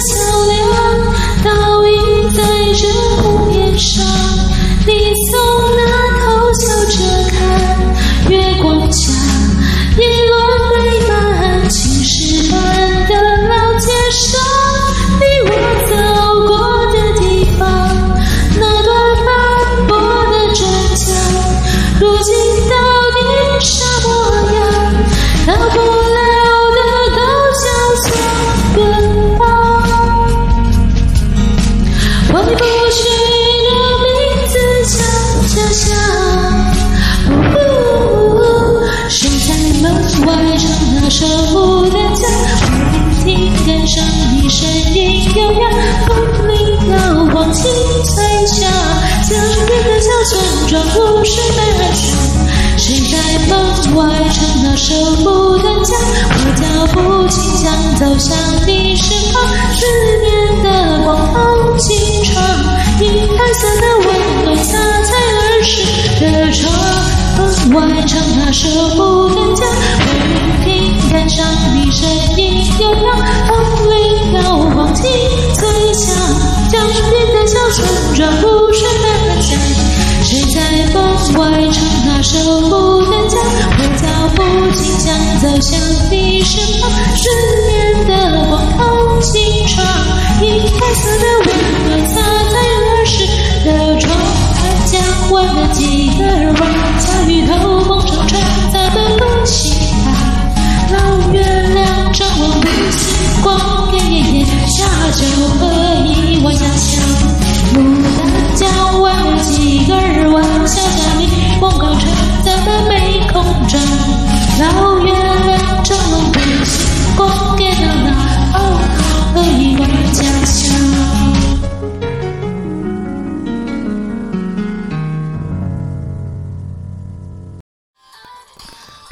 万个桥梁，倒映在这湖面上。你从那头笑着看，月光下，叶落堆满青石板的老街上。你我走过的地方，那段斑驳的砖墙，如今到底啥模样？大不。守护的家，我聆听感伤你声音悠扬，风铃摇晃清脆响，江边的小村庄湖水慢慢响，谁在门外唱那守护的家？我脚步轻响走向你身旁，思念的光透进窗，银白色的温暖洒在儿时的床，门外唱那守护的家。看上你声音悠扬，风铃摇晃清脆响，江边的小村庄湖水慢慢响，谁在门外唱那首《牡丹江？我脚步轻响走向你身旁，思念的光透进窗，银白色的温暖洒在儿时的窗，看江湾的几个人望，恰鱼头梦中传达的东星光，点点点，下酒